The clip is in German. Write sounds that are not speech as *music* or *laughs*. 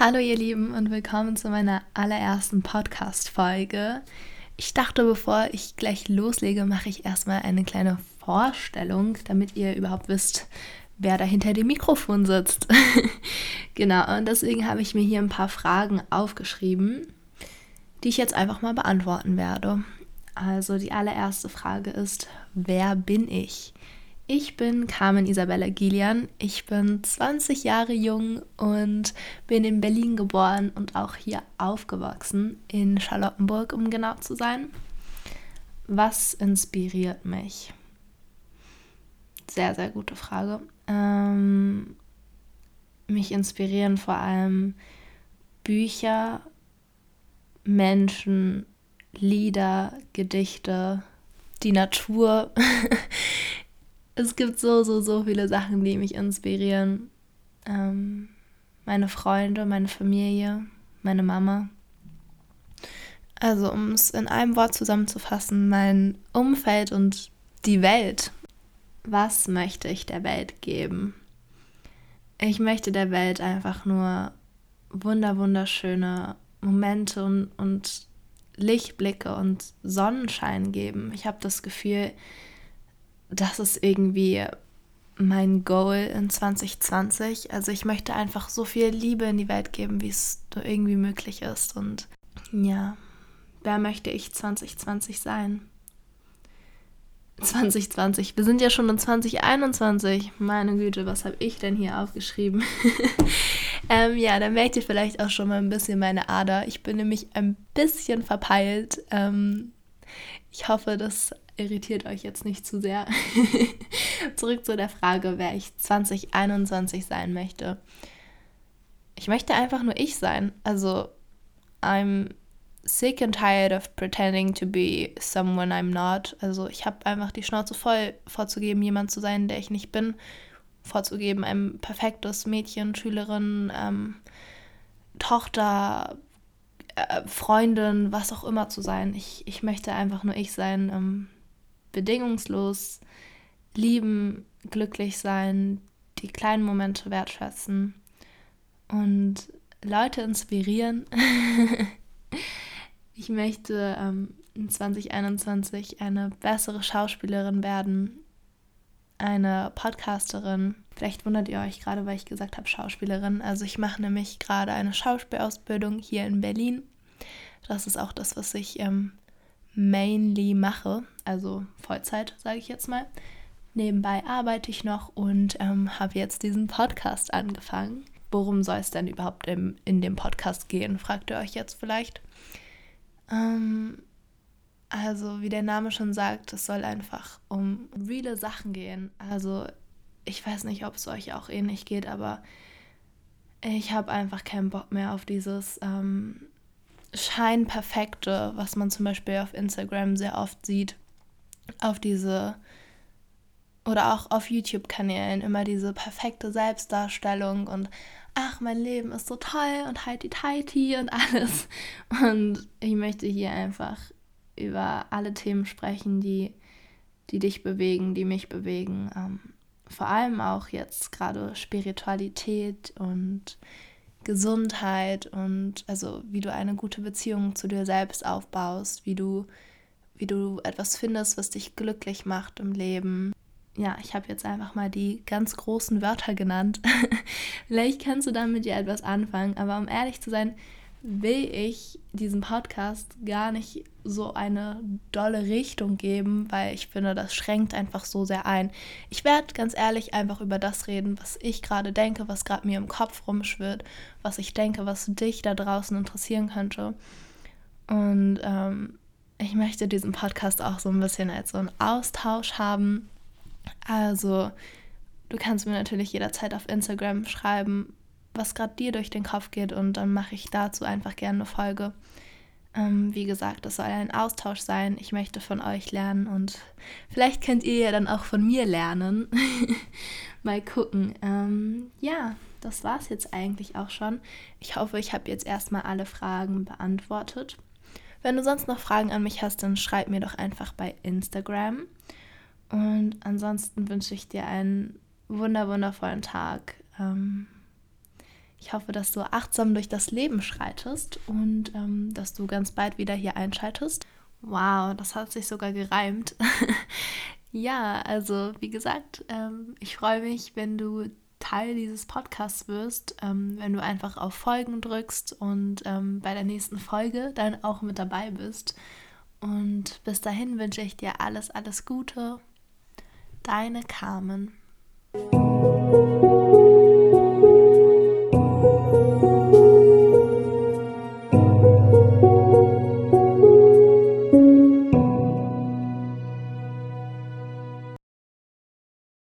Hallo ihr Lieben und willkommen zu meiner allerersten Podcast-Folge. Ich dachte, bevor ich gleich loslege, mache ich erstmal eine kleine Vorstellung, damit ihr überhaupt wisst, wer da hinter dem Mikrofon sitzt. *laughs* genau, und deswegen habe ich mir hier ein paar Fragen aufgeschrieben, die ich jetzt einfach mal beantworten werde. Also die allererste Frage ist, wer bin ich? Ich bin Carmen Isabella Gillian. Ich bin 20 Jahre jung und bin in Berlin geboren und auch hier aufgewachsen, in Charlottenburg, um genau zu sein. Was inspiriert mich? Sehr, sehr gute Frage. Ähm, mich inspirieren vor allem Bücher, Menschen, Lieder, Gedichte, die Natur. *laughs* es gibt so, so, so viele Sachen, die mich inspirieren. Ähm, meine Freunde, meine Familie, meine Mama. Also, um es in einem Wort zusammenzufassen, mein Umfeld und die Welt. Was möchte ich der Welt geben? Ich möchte der Welt einfach nur wunder, wunderschöne Momente und, und Lichtblicke und Sonnenschein geben. Ich habe das Gefühl, das ist irgendwie mein Goal in 2020. Also ich möchte einfach so viel Liebe in die Welt geben, wie es nur irgendwie möglich ist. Und ja, wer möchte ich 2020 sein? 2020, wir sind ja schon in 2021. Meine Güte, was habe ich denn hier aufgeschrieben? *laughs* ähm, ja, dann merkt ihr vielleicht auch schon mal ein bisschen meine Ader. Ich bin nämlich ein bisschen verpeilt. Ähm, ich hoffe, das irritiert euch jetzt nicht zu sehr. *laughs* Zurück zu der Frage, wer ich 2021 sein möchte. Ich möchte einfach nur ich sein. Also, I'm sick and tired of pretending to be someone I'm not. Also, ich habe einfach die Schnauze voll, vorzugeben, jemand zu sein, der ich nicht bin. Vorzugeben, ein perfektes Mädchen, Schülerin, ähm, Tochter, äh, Freundin, was auch immer zu sein. Ich, ich möchte einfach nur ich sein. Bedingungslos lieben, glücklich sein, die kleinen Momente wertschätzen und Leute inspirieren. *laughs* ich möchte ähm, in 2021 eine bessere Schauspielerin werden, eine Podcasterin. Vielleicht wundert ihr euch gerade, weil ich gesagt habe Schauspielerin. Also ich mache nämlich gerade eine Schauspielausbildung hier in Berlin. Das ist auch das, was ich ähm, mainly mache, also Vollzeit, sage ich jetzt mal. Nebenbei arbeite ich noch und ähm, habe jetzt diesen Podcast angefangen. Worum soll es denn überhaupt im, in dem Podcast gehen, fragt ihr euch jetzt vielleicht. Ähm, also, wie der Name schon sagt, es soll einfach um reale Sachen gehen. Also, ich weiß nicht, ob es euch auch ähnlich geht, aber ich habe einfach keinen Bock mehr auf dieses ähm, Scheinperfekte, was man zum Beispiel auf Instagram sehr oft sieht, auf diese oder auch auf YouTube-Kanälen immer diese perfekte Selbstdarstellung und ach, mein Leben ist so toll und heiti tighty und alles. *laughs* Und ich möchte hier einfach über alle Themen sprechen, die, die dich bewegen, die mich bewegen. Ähm, vor allem auch jetzt gerade Spiritualität und Gesundheit und also wie du eine gute Beziehung zu dir selbst aufbaust, wie du, wie du etwas findest, was dich glücklich macht im Leben. Ja, ich habe jetzt einfach mal die ganz großen Wörter genannt. *laughs* Vielleicht kannst du damit ja etwas anfangen, aber um ehrlich zu sein, will ich diesem Podcast gar nicht so eine dolle Richtung geben, weil ich finde, das schränkt einfach so sehr ein. Ich werde ganz ehrlich einfach über das reden, was ich gerade denke, was gerade mir im Kopf rumschwirrt, was ich denke, was dich da draußen interessieren könnte. Und ähm, ich möchte diesen Podcast auch so ein bisschen als so einen Austausch haben. Also, du kannst mir natürlich jederzeit auf Instagram schreiben, was gerade dir durch den Kopf geht und dann mache ich dazu einfach gerne eine Folge. Ähm, wie gesagt, es soll ein Austausch sein. Ich möchte von euch lernen und vielleicht könnt ihr ja dann auch von mir lernen. *laughs* Mal gucken. Ähm, ja, das war es jetzt eigentlich auch schon. Ich hoffe, ich habe jetzt erstmal alle Fragen beantwortet. Wenn du sonst noch Fragen an mich hast, dann schreib mir doch einfach bei Instagram. Und ansonsten wünsche ich dir einen wunder wundervollen Tag. Ähm, Ich hoffe, dass du achtsam durch das Leben schreitest und ähm, dass du ganz bald wieder hier einschaltest. Wow, das hat sich sogar gereimt. *laughs* ja, also wie gesagt, ähm, ich freue mich, wenn du Teil dieses Podcasts wirst, ähm, wenn du einfach auf Folgen drückst und ähm, bei der nächsten Folge dann auch mit dabei bist. Und bis dahin wünsche ich dir alles, alles Gute. Deine Carmen.